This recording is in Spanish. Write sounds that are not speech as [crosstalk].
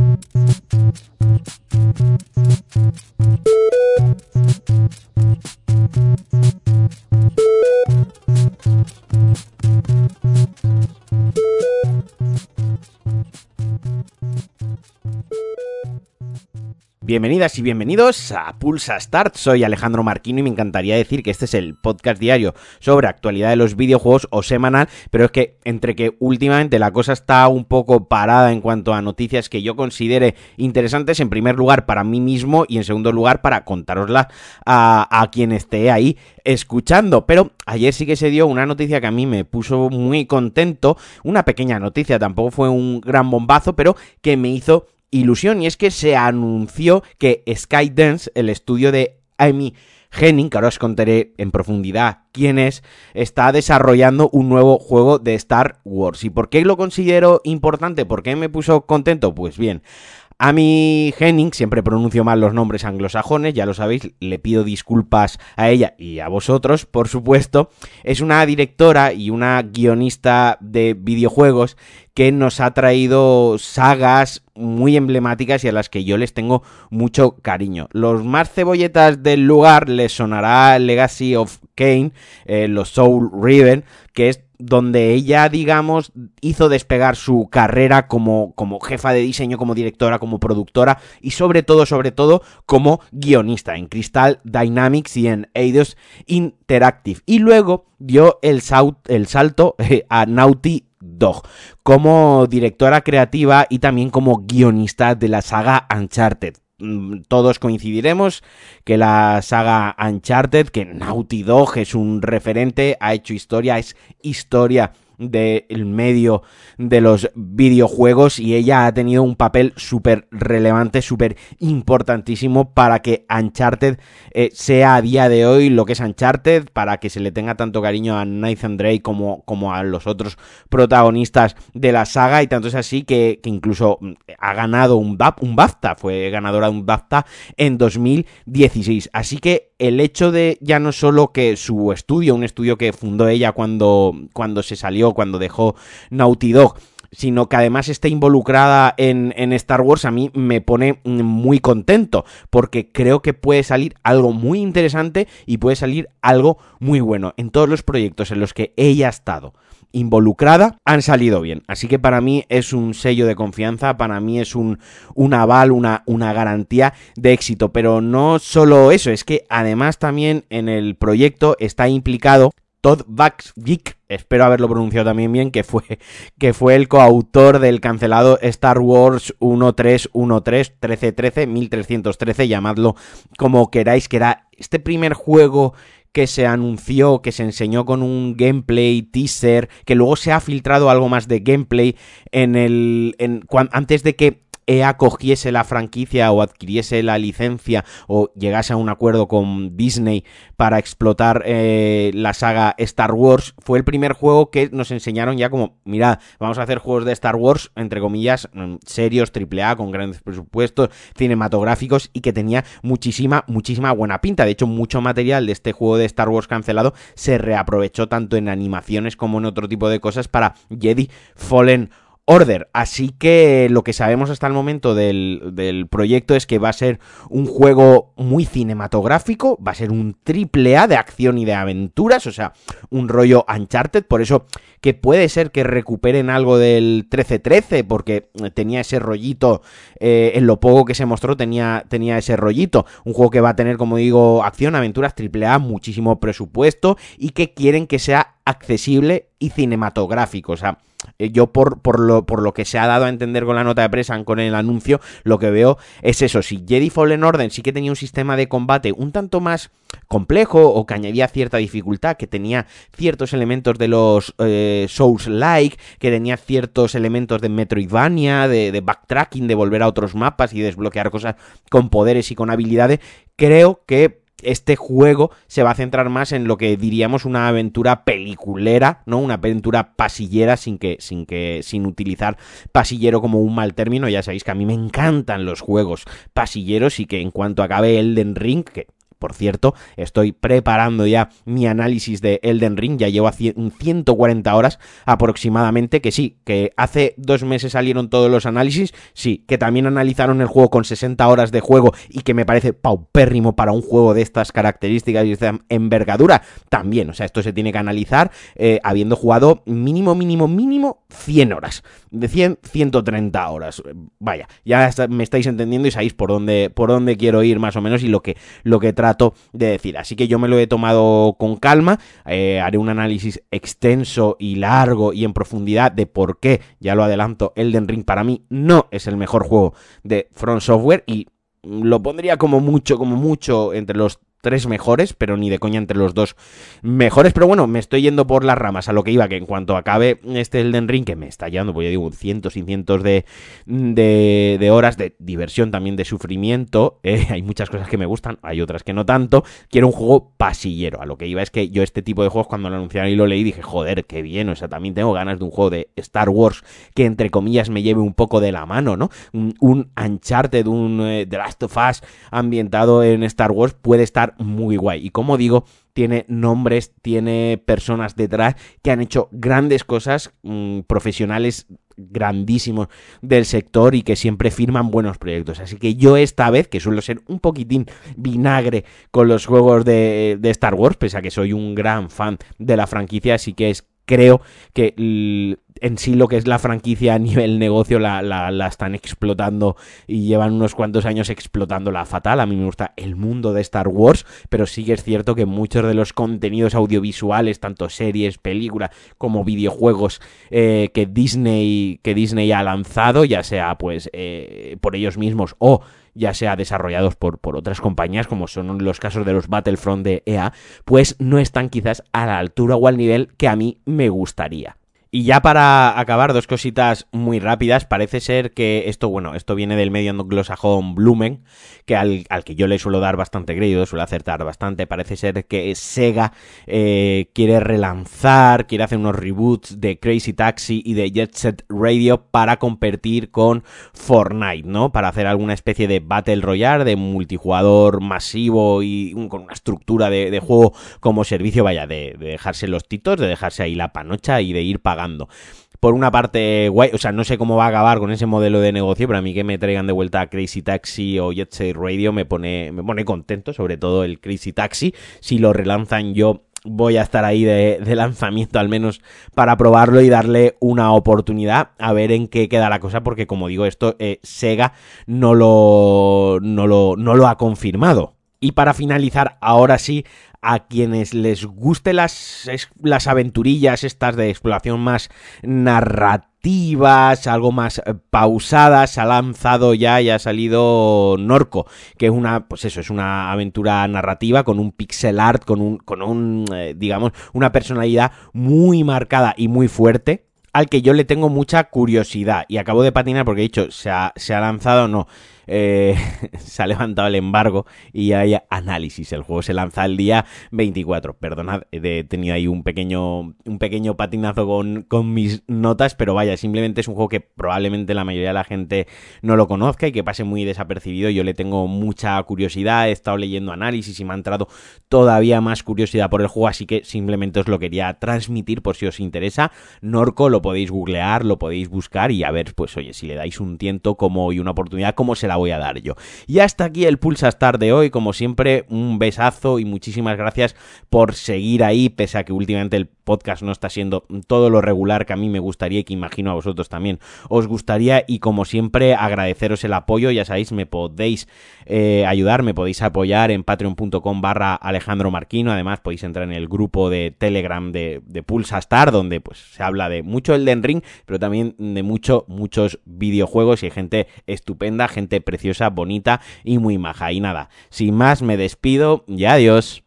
Thank you. Bienvenidas y bienvenidos a Pulsa Start. Soy Alejandro Marquino y me encantaría decir que este es el podcast diario sobre actualidad de los videojuegos o semanal, pero es que entre que últimamente la cosa está un poco parada en cuanto a noticias que yo considere interesantes, en primer lugar para mí mismo y en segundo lugar para contároslas a, a quien esté ahí escuchando. Pero ayer sí que se dio una noticia que a mí me puso muy contento, una pequeña noticia, tampoco fue un gran bombazo, pero que me hizo ilusión y es que se anunció que Skydance, el estudio de Amy Henning, que ahora os contaré en profundidad quién es, está desarrollando un nuevo juego de Star Wars. ¿Y por qué lo considero importante? ¿Por qué me puso contento? Pues bien, Amy Henning, siempre pronuncio mal los nombres anglosajones, ya lo sabéis, le pido disculpas a ella y a vosotros, por supuesto. Es una directora y una guionista de videojuegos que nos ha traído sagas muy emblemáticas y a las que yo les tengo mucho cariño. Los más cebolletas del lugar les sonará Legacy of Kane, eh, los Soul Riven, que es donde ella, digamos, hizo despegar su carrera como, como jefa de diseño, como directora, como productora y sobre todo, sobre todo, como guionista en Crystal Dynamics y en Eidos Interactive. Y luego dio el, el salto eh, a Naughty Dog como directora creativa y también como guionista de la saga Uncharted. Mm, todos coincidiremos que la saga Uncharted, que Naughty Dog es un referente, ha hecho historia, es historia del medio de los videojuegos y ella ha tenido un papel súper relevante, súper importantísimo para que Uncharted eh, sea a día de hoy lo que es Uncharted, para que se le tenga tanto cariño a Nathan Drake como, como a los otros protagonistas de la saga y tanto es así que, incluso mm, ha ganado un, un BAFTA, fue ganadora de un BAFTA en 2016. Así que el hecho de ya no solo que su estudio, un estudio que fundó ella cuando, cuando se salió cuando dejó Naughty Dog sino que además esté involucrada en, en, Star Wars, a mí me pone muy contento, porque creo que puede salir algo muy interesante y puede salir algo muy bueno. En todos los proyectos en los que ella ha estado involucrada han salido bien. Así que para mí es un sello de confianza, para mí es un, aval, una garantía de éxito. Pero no solo eso, es que además también en el proyecto está implicado Todd Vaxvik, espero haberlo pronunciado también bien, que fue, que fue el coautor del cancelado Star Wars 1313, 1313, 1313, llamadlo como queráis, que era este primer juego que se anunció, que se enseñó con un gameplay teaser, que luego se ha filtrado algo más de gameplay en el en, antes de que EA cogiese la franquicia o adquiriese la licencia o llegase a un acuerdo con Disney para explotar eh, la saga Star Wars, fue el primer juego que nos enseñaron ya como, mirad, vamos a hacer juegos de Star Wars, entre comillas, mm, serios, AAA, con grandes presupuestos, cinematográficos y que tenía muchísima, muchísima buena pinta. De hecho, mucho material de este juego de Star Wars cancelado se reaprovechó tanto en animaciones como en otro tipo de cosas para Jedi Fallen Order. Así que lo que sabemos hasta el momento del, proyecto es que va a ser un juego muy cinematográfico, va a ser un triple A de acción y de aventuras, o sea, un rollo Uncharted, por eso que puede ser que recuperen algo del 1313, porque tenía ese rollito, eh, en lo poco que se mostró tenía, tenía ese rollito. Un juego que va a tener, como digo, acción, aventuras, triple A, muchísimo presupuesto y que quieren que sea accesible y cinematográfico, o sea, eh, yo por, por, lo, por lo que se ha dado a entender con la nota de prensa, con el anuncio, lo que veo es eso. Si Jedi Fallen Order sí que tenía un sistema de combate un tanto más complejo o que añadía cierta dificultad, que tenía ciertos elementos de los eh, Souls-like, que tenía ciertos elementos de Metroidvania, de, de backtracking, de volver a otros mapas y desbloquear cosas con poderes y con habilidades, creo que este juego se va a centrar más en lo que diríamos una aventura peliculera, ¿no? Una aventura pasillera sin que, sin que, sin utilizar pasillero como un mal término. Ya sabéis que a mí me encantan los juegos pasilleros y que en cuanto acabe Elden Ring, por cierto, estoy preparando ya mi análisis de Elden Ring, ya llevo a 140 horas aproximadamente, que sí, que hace dos meses salieron todos los análisis, sí, que también analizaron el juego con 60 horas de juego y que me parece paupérrimo para un juego de estas características y de esta envergadura, también, o sea, esto se tiene que analizar eh, habiendo jugado mínimo, mínimo, mínimo 100 horas, de 100, 130 horas, vaya, ya me estáis entendiendo y sabéis por dónde, por dónde quiero ir más o menos y lo que, lo que trato de decir, así que yo me lo he tomado con calma, eh, haré un análisis extenso y largo y en profundidad de por qué, ya lo adelanto, Elden Ring para mí no es el mejor juego de Front Software y lo pondría como mucho, como mucho entre los tres mejores, pero ni de coña entre los dos mejores. Pero bueno, me estoy yendo por las ramas a lo que iba, que en cuanto acabe este Elden Ring, que me está llevando, pues ya digo, cientos y cientos de, de, horas de diversión, también de sufrimiento. [laughs] Eh, hay muchas cosas que me gustan, hay otras que no tanto. Quiero un juego pasillero. A lo que iba es que yo este tipo de juegos, cuando lo anunciaron y lo leí, dije, joder, qué bien. O sea, también tengo ganas de un juego de Star Wars que, entre comillas, me lleve un poco de la mano, ¿no? Un, un Uncharted, un eh, The Last of Us ambientado en Star Wars puede estar muy guay. Y como digo, tiene nombres, tiene personas detrás que han hecho grandes cosas, mm, profesionales grandísimos del sector y que siempre firman buenos proyectos. Así que yo esta vez, que suelo ser un poquitín vinagre con los juegos de, de Star Wars, pese a que soy un gran fan de la franquicia, así que es creo que en sí lo que es la franquicia a nivel negocio la, la, están explotando y llevan unos cuantos años explotándola fatal. A mí me gusta el mundo de Star Wars, pero sí que es cierto que muchos de los contenidos audiovisuales, tanto series, películas como videojuegos eh, que Disney que Disney ha lanzado, ya sea pues eh, por ellos mismos o ya sea desarrollados por, por otras compañías, como son los casos de los Battlefront de EA, pues no están quizás a la altura o al nivel que a mí me gustaría. Y ya para acabar, dos cositas muy rápidas. Parece ser que esto, bueno, esto viene del medio anglosajón Blumen, que al, que yo le suelo dar bastante crédito, suele acertar bastante. Parece ser que Sega eh, quiere relanzar, quiere hacer unos reboots de Crazy Taxi y de Jet Set Radio para competir con Fortnite, ¿no? Para hacer alguna especie de Battle Royale, de multijugador masivo y con una estructura de, juego como servicio, vaya, de, de dejarse los titos, de dejarse ahí la panocha y de ir pagando por una parte, guay, o sea, no sé cómo va a acabar con ese modelo de negocio, pero a mí que me traigan de vuelta a Crazy Taxi o Jet Set Radio me pone, me pone contento, sobre todo el Crazy Taxi. Si lo relanzan yo voy a estar ahí de, lanzamiento al menos para probarlo y darle una oportunidad a ver en qué queda la cosa porque como digo esto eh, Sega no lo, no lo, no lo ha confirmado y para finalizar ahora sí a quienes les guste las, las aventurillas estas de exploración más narrativas, algo más eh, pausadas, ha lanzado ya y ha salido Norco, que es una, pues eso, es una aventura narrativa con un pixel art, con un, con un, eh, digamos, una personalidad muy marcada y muy fuerte, al que yo le tengo mucha curiosidad. Y acabo de patinar porque he dicho, se ha, se ha lanzado no. Eh, [laughs] se ha levantado el embargo y hay análisis. El juego se lanza el día 24. Perdonad, he tenido ahí un pequeño, un pequeño patinazo con, con mis notas, pero vaya, simplemente es un juego que probablemente la mayoría de la gente no lo conozca y que pase muy desapercibido. Yo le tengo mucha curiosidad, he estado leyendo análisis y me ha entrado todavía más curiosidad por el juego, así que simplemente os lo quería transmitir por si os interesa. Norco lo podéis googlear, lo podéis buscar y a ver, pues oye, si le dais un tiento como y una oportunidad, como se la voy a dar yo. Y hasta aquí el Pulsa Star de hoy, como siempre, un besazo y muchísimas gracias por seguir ahí, pese a que últimamente el podcast no está siendo todo lo regular que a mí me gustaría y que imagino a vosotros también os gustaría. Y como siempre agradeceros el apoyo, ya sabéis, me podéis eh, ayudar, me podéis apoyar en patreon.com barra Alejandro Marquino, además podéis entrar en el grupo de Telegram de, de Pulsa Star, donde pues se habla de mucho el Den Ring, pero también de mucho, muchos videojuegos y hay gente estupenda, gente preciosa, bonita y muy maja. Y nada, sin más me despido y adiós.